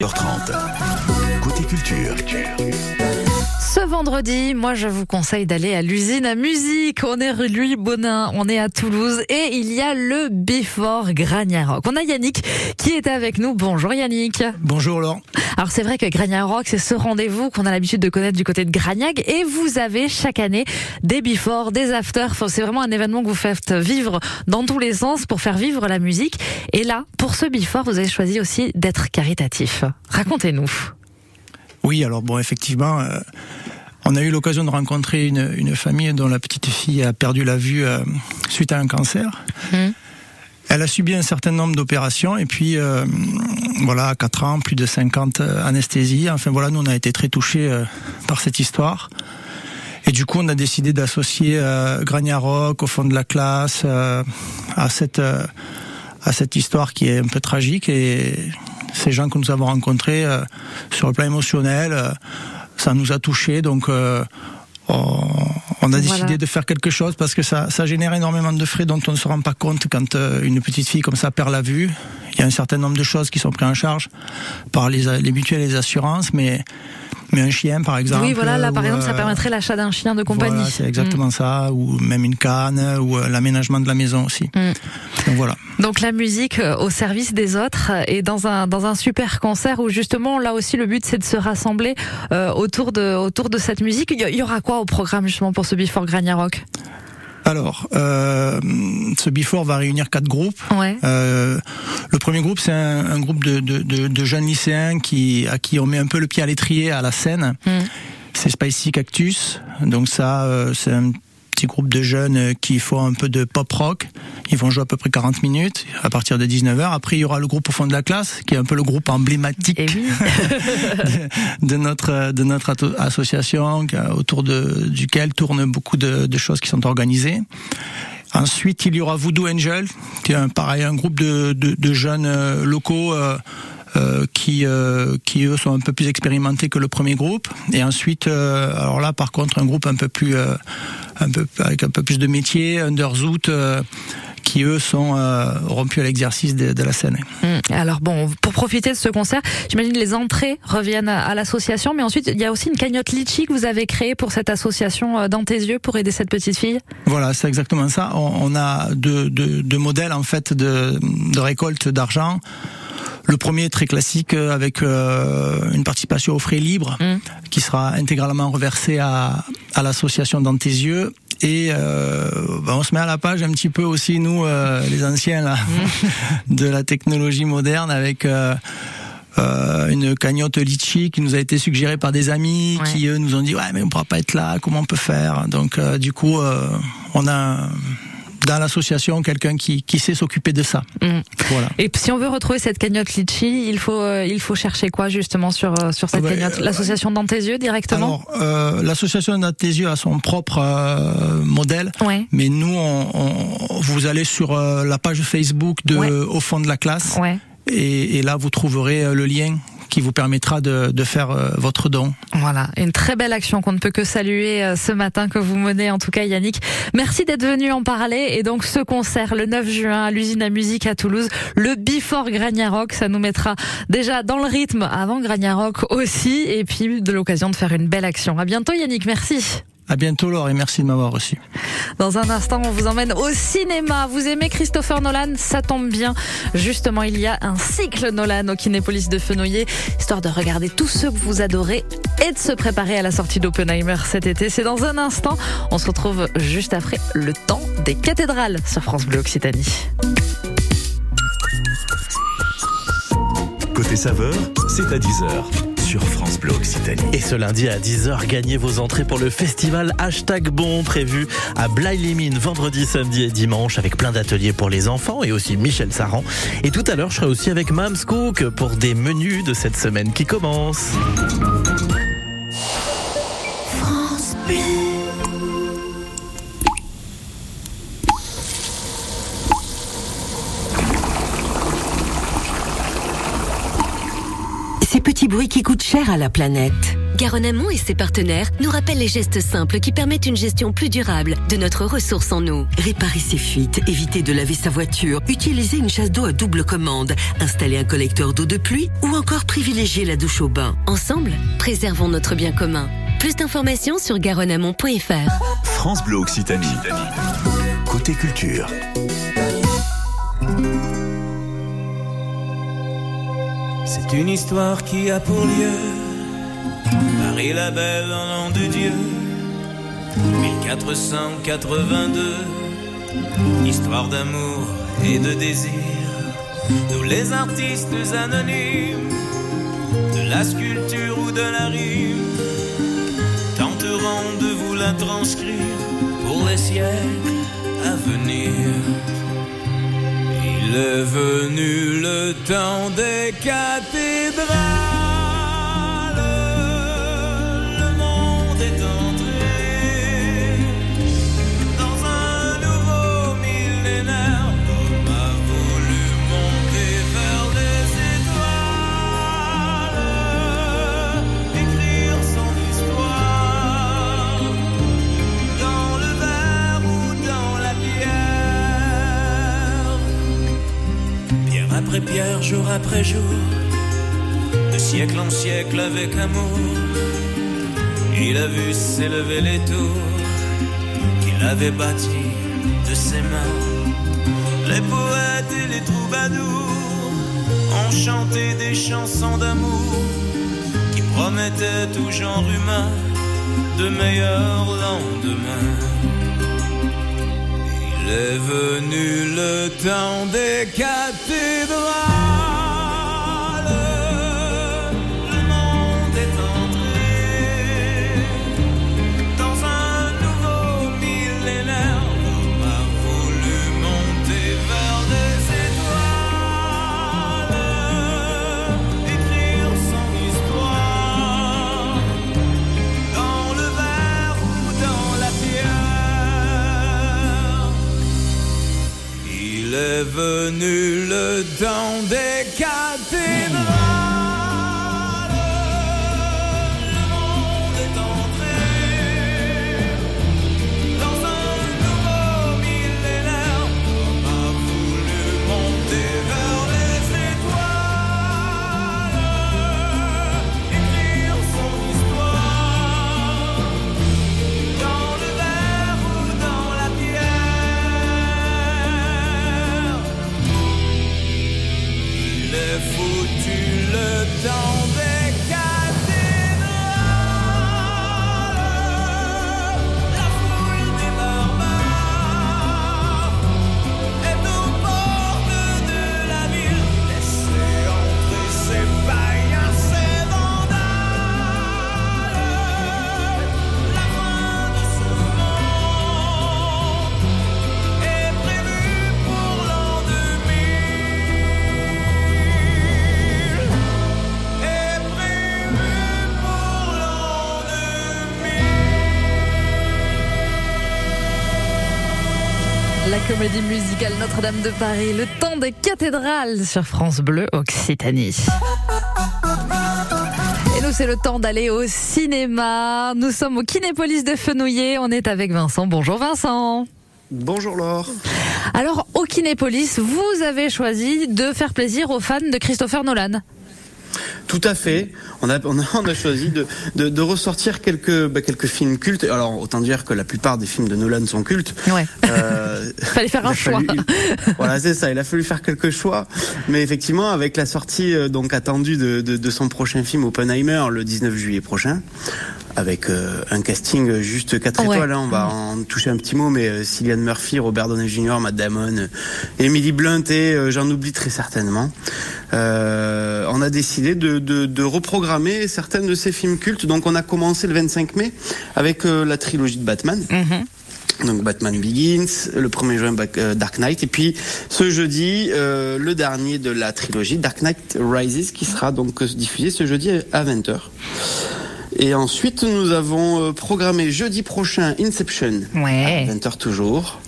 h 30 Côté culture. Ce vendredi, moi je vous conseille d'aller à l'usine à musique. On est rue Louis Bonin, on est à Toulouse et il y a le Before Rock. On a Yannick qui est avec nous. Bonjour Yannick. Bonjour Laurent. Alors c'est vrai que Rock, c'est ce rendez-vous qu'on a l'habitude de connaître du côté de Gragnac et vous avez chaque année des before, des after. Enfin, c'est vraiment un événement que vous faites vivre dans tous les sens pour faire vivre la musique. Et là, pour ce before, vous avez choisi aussi d'être caritatif. Racontez-nous. Oui, alors bon, effectivement, euh, on a eu l'occasion de rencontrer une, famille dont la petite fille a perdu la vue euh, suite à un cancer. Mmh. Elle a subi un certain nombre d'opérations et puis euh, voilà, 4 ans, plus de 50 anesthésies. Enfin voilà, nous on a été très touchés par cette histoire. Et du coup, on a décidé d'associer Grania Rock au fond de la classe à cette à cette histoire qui est un peu tragique et ces gens que nous avons rencontrés euh, sur le plan émotionnel, euh, ça nous a touchés. Donc euh, on, a décidé de faire quelque chose parce que ça, ça génère énormément de frais dont on ne se rend pas compte quand une petite fille comme ça perd la vue. Il y a un certain nombre de choses qui sont prises en charge par les, les mutuelles et les assurances, mais mais un chien par exemple. Oui, voilà, là par exemple, ça permettrait l'achat d'un chien de compagnie. Voilà, c'est exactement mm. ça, ou même une canne, ou l'aménagement de la maison aussi. Mm. Donc voilà. Donc la musique euh, au service des autres et dans un dans un super concert où justement là aussi le but c'est de se rassembler euh, autour de autour de cette musique. Il y aura quoi au programme justement pour ce Before Grania Rock? Alors, euh, ce Before va réunir quatre groupes. Euh, le premier groupe, c'est un, groupe de, de, de, jeunes lycéens qui, à qui on met un peu le pied à l'étrier à la scène. Mm. C'est Spicy Cactus. Donc ça, euh, c'est un petit groupe de jeunes qui font un peu de pop rock. Ils vont jouer à peu près 40 minutes à partir de 19h. Après, il y aura le groupe au fond de la classe, qui est un peu le groupe emblématique eh de, notre de notre association, autour de, duquel tournent beaucoup de, de choses qui sont organisées. Ensuite, il y aura Voodoo Angel, qui est un, pareil un groupe de, de, de jeunes euh, locaux. Euh, euh, qui euh, qui eux sont un peu plus expérimentés que le premier groupe et ensuite euh, alors là par contre un groupe un peu plus un peu avec un peu plus de métier Underzoot qui eux sont rompus à l'exercice de, la scène. Hum, alors bon, pour profiter de ce concert, j'imagine les entrées reviennent à, l'association, mais ensuite il y a aussi une cagnotte litchi que vous avez créée pour cette association dans tes yeux pour aider cette petite fille? Voilà, c'est exactement ça. On, a deux, deux, modèles en fait de, de récolte d'argent. Le premier très classique euh, avec euh, une participation aux frais libres mm. qui sera intégralement reversée à, à l'association Dans tes yeux. Et euh, bah, on se met à la page un petit peu aussi nous, euh, les anciens là, mm. de la technologie moderne avec. Euh, une cagnotte litchi qui nous a été suggérée par des amis qui eux nous ont dit ouais mais on pourra pas être là comment on peut faire? Donc du coup on a dans l'association quelqu'un qui, qui sait s'occuper de ça. Mm. Voilà. Et si on veut retrouver cette cagnotte Litchi, il faut euh, il faut chercher quoi justement sur euh, sur cette ah ben, cagnotte L'association dans tes yeux directement Alors euh, l'association yeux a son propre euh, modèle, ouais. mais nous on, on, vous allez sur la page Facebook de au fond de la classe. Ouais. Et, et, là, vous trouverez le lien qui vous permettra de, de faire euh, votre don. Voilà, une très belle action qu'on ne peut que saluer euh, ce matin que vous menez, en tout cas Yannick. Merci d'être venu en parler. Et donc ce concert le 9 juin à l'usine à musique à Toulouse, le Before Rock, ça nous mettra déjà dans le rythme avant Rock aussi, et puis de l'occasion de faire une belle action. À bientôt Yannick, merci. À bientôt Laure et merci de m'avoir reçu. Dans un instant, on vous emmène au cinéma. Vous aimez Christopher Nolan? Ça tombe bien. Justement, il y a un cycle Nolan au Kinépolis de Fenouillet, histoire de regarder tous ceux que vous adorez et de se préparer à la sortie d'Oppenheimer cet été. C'est dans un instant. On se retrouve juste après le temps des cathédrales sur France Bleu Occitanie. Côté saveur, c'est à 10h sur France Bleu Occitanie. Et ce lundi à 10h, gagnez vos entrées pour le festival Hashtag Bon prévu à Blaye-les-Mines vendredi, samedi et dimanche avec plein d'ateliers pour les enfants et aussi Michel Saran. Et tout à l'heure, je serai aussi avec Mams Cook pour des menus de cette semaine qui commence. Petits bruits qui coûtent cher à la planète. Garonne Amont et ses partenaires nous rappellent les gestes simples qui permettent une gestion plus durable de notre ressource en eau. Réparer ses fuites, éviter de laver sa voiture, utiliser une chasse d'eau à double commande, installer un collecteur d'eau de pluie ou encore privilégier la douche au bain. Ensemble, préservons notre bien commun. Plus d'informations sur garonneamont.fr. France Bleu Occitanie. Côté culture. C'est une histoire qui a pour lieu Marie la Belle en nom de Dieu. 1482 Histoire d'amour et de désir. Nous les artistes anonymes De la sculpture ou de la rime Tenterons de vous la transcrire Pour les siècles à venir il est venu le temps des cathédrales. Pierre, jour après jour, de siècle en siècle avec amour, il a vu s'élever les tours qu'il avait bâties de ses mains. Les poètes et les troubadours ont chanté des chansons d'amour qui promettaient tout genre humain de meilleurs lendemains. Est venu le temps des cathédrales. Il est venu le temps des cathédrales. Comédie musicale Notre-Dame de Paris, le temps des cathédrales sur France Bleu Occitanie. Et nous, c'est le temps d'aller au cinéma. Nous sommes au Kinépolis de Fenouillet. On est avec Vincent. Bonjour Vincent. Bonjour Laure. Alors, au Kinépolis, vous avez choisi de faire plaisir aux fans de Christopher Nolan. Tout à fait. On a, on a, on a choisi de, de, de ressortir quelques, bah, quelques films cultes. Alors, autant dire que la plupart des films de Nolan sont cultes. Ouais. Euh, Fallait faire un choix. fallu- voilà, c'est ça. Il a fallu faire quelques choix. Mais effectivement, avec la sortie euh, donc attendue de, de, de son prochain film Oppenheimer le 19 juillet prochain, avec euh, un casting juste 4 Ouais. étoiles, hein, on va en toucher un petit mot, mais euh, Cillian Murphy, Robert Downey Jr., Matt Damon, euh, Emily Blunt et euh, j'en oublie très certainement. Euh, on a décidé de, de, de reprogrammer certains de ces films cultes. Donc on a commencé le 25 mai avec euh, la trilogie de Batman. Donc Batman Begins, le 1er juin euh, Dark Knight, et puis ce jeudi euh, le dernier de la trilogie Dark Knight Rises qui sera donc euh, diffusé ce jeudi à 20h. Et ensuite nous avons euh, programmé jeudi prochain Inception Ouais. à 20h toujours.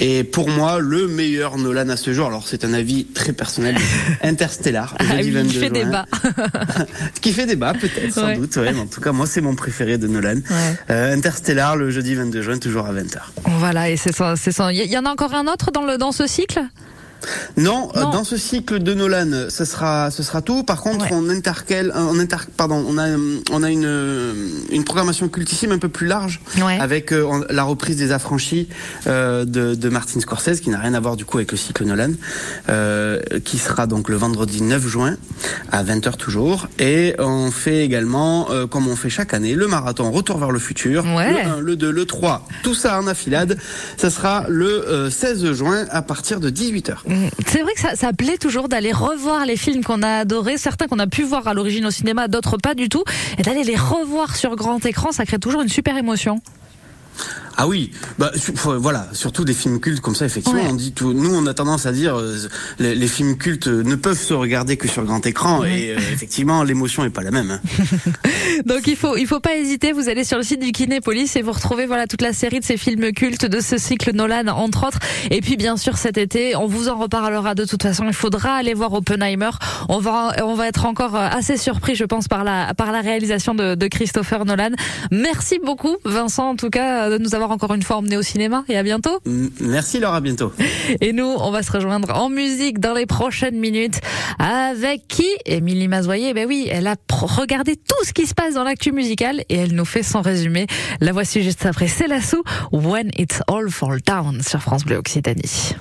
Et pour moi, le meilleur Nolan à ce jour, alors c'est un avis très personnel, Interstellar, ah jeudi oui, 22 qui fait juin. débat. qui fait débat, peut-être, sans Ouais. doute. Ouais, mais en tout cas, moi, c'est mon préféré de Nolan. Ouais. Euh, Interstellar, le jeudi 22 juin, toujours à 20h. Voilà, et c'est ça. Il y en a encore un autre dans le dans ce cycle? Non, euh, Non. dans ce cycle de Nolan, ce sera, ce sera tout. Par contre, Ouais. on intercale, euh, on inter, pardon, on a, euh, on a une, une programmation cultissime un peu plus large, Ouais. avec euh, la reprise des Affranchis euh, de, de Martin Scorsese, qui n'a rien à voir du coup avec le cycle Nolan, euh, qui sera donc le vendredi 9 juin à 20h toujours. Et on fait également, euh, comme on fait chaque année, le marathon Retour vers le futur, Ouais. le 1, le 2, le 3, tout ça en affilade. Ça sera le euh, 16 juin à partir de 18h. C'est vrai que ça, plaît toujours d'aller revoir les films qu'on a adorés, certains qu'on a pu voir à l'origine au cinéma, d'autres pas du tout, et d'aller les revoir sur grand écran, ça crée toujours une super émotion. Ah oui, bah voilà, surtout des films cultes comme ça, effectivement, Ouais. on dit tout. Nous, on a tendance à dire euh, les, les films cultes ne peuvent se regarder que sur grand écran, et euh, effectivement, l'émotion est pas la même. hein. Donc il faut il faut pas hésiter, vous allez sur le site du Kinépolis et vous retrouvez voilà toute la série de ces films cultes de ce cycle Nolan entre autres. Et puis bien sûr cet été, on vous en reparlera de toute façon, il faudra aller voir Oppenheimer. On va on va être encore euh, assez surpris je pense par la par la réalisation de, de Christopher Nolan. Merci beaucoup Vincent en tout cas de nous avoir encore une fois emmenés au cinéma et à bientôt. Merci Laura, à bientôt. Et nous, on va se rejoindre en musique dans les prochaines minutes. Avec qui? Émilie Mazoyer, ben oui, elle a regardé tout ce qui se passe dans l'actu musicale et elle nous fait son résumé. La voici juste après. C'est la sous When It's All Fall Down sur France Bleu Occitanie.